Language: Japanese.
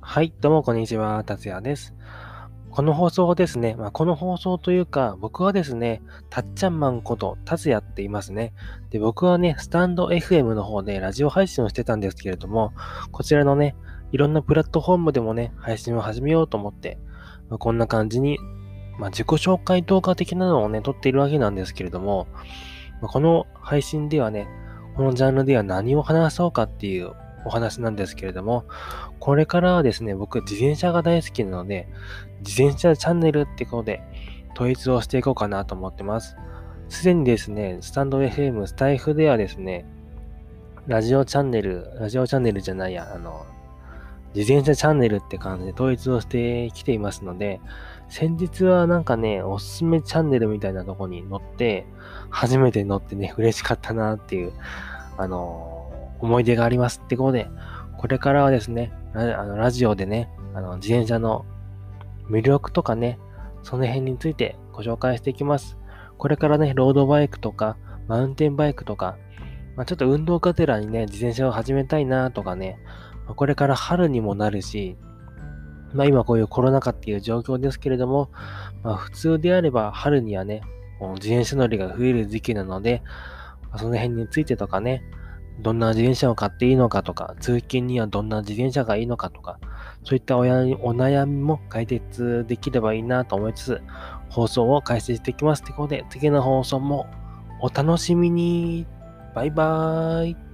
はい、どうもこんにちは、達也です。この放送ですね、まあ、この放送というか、僕はですね、たっちゃんマンこと達也って言いますね。で、僕はね、スタンド FM の方でラジオ配信をしてたんですけれども、こちらのね、いろんなプラットフォームでもね、配信を始めようと思って、まあ、こんな感じに、まあ、自己紹介動画的なのをね、撮っているわけなんですけれども、まあ、この配信ではね、このジャンルでは何を話そうかっていうお話なんですけれども、これからはですね、僕、自転車が大好きなので、自転車チャンネルってことで、統一をしていこうかなと思ってます。すでにですね、スタンド FM、スタイフではですね、ラジオチャンネル、ラジオチャンネルじゃないや、あの、自転車チャンネルって感じで統一をしてきていますので、先日はなんかね、おすすめチャンネルみたいなとこに乗って、初めて乗ってね、嬉しかったなっていう、あの思い出がありますってことで、これからはですね、あのラジオでね、あの自転車の魅力とかね、その辺についてご紹介していきます。これからね、ロードバイクとか、マウンテンバイクとか、まあ、ちょっと運動がてらにね、自転車を始めたいなとかね、まあ、これから春にもなるし、まあ今こういうコロナ禍っていう状況ですけれども、まあ普通であれば春にはね、自転車乗りが増える時期なので、その辺についてとかね、どんな自転車を買っていいのかとか、通勤にはどんな自転車がいいのかとか、そういったお悩みも解決できればいいなと思いつつ、放送を開始していきます。ということで、次の放送もお楽しみに。バイバーイ。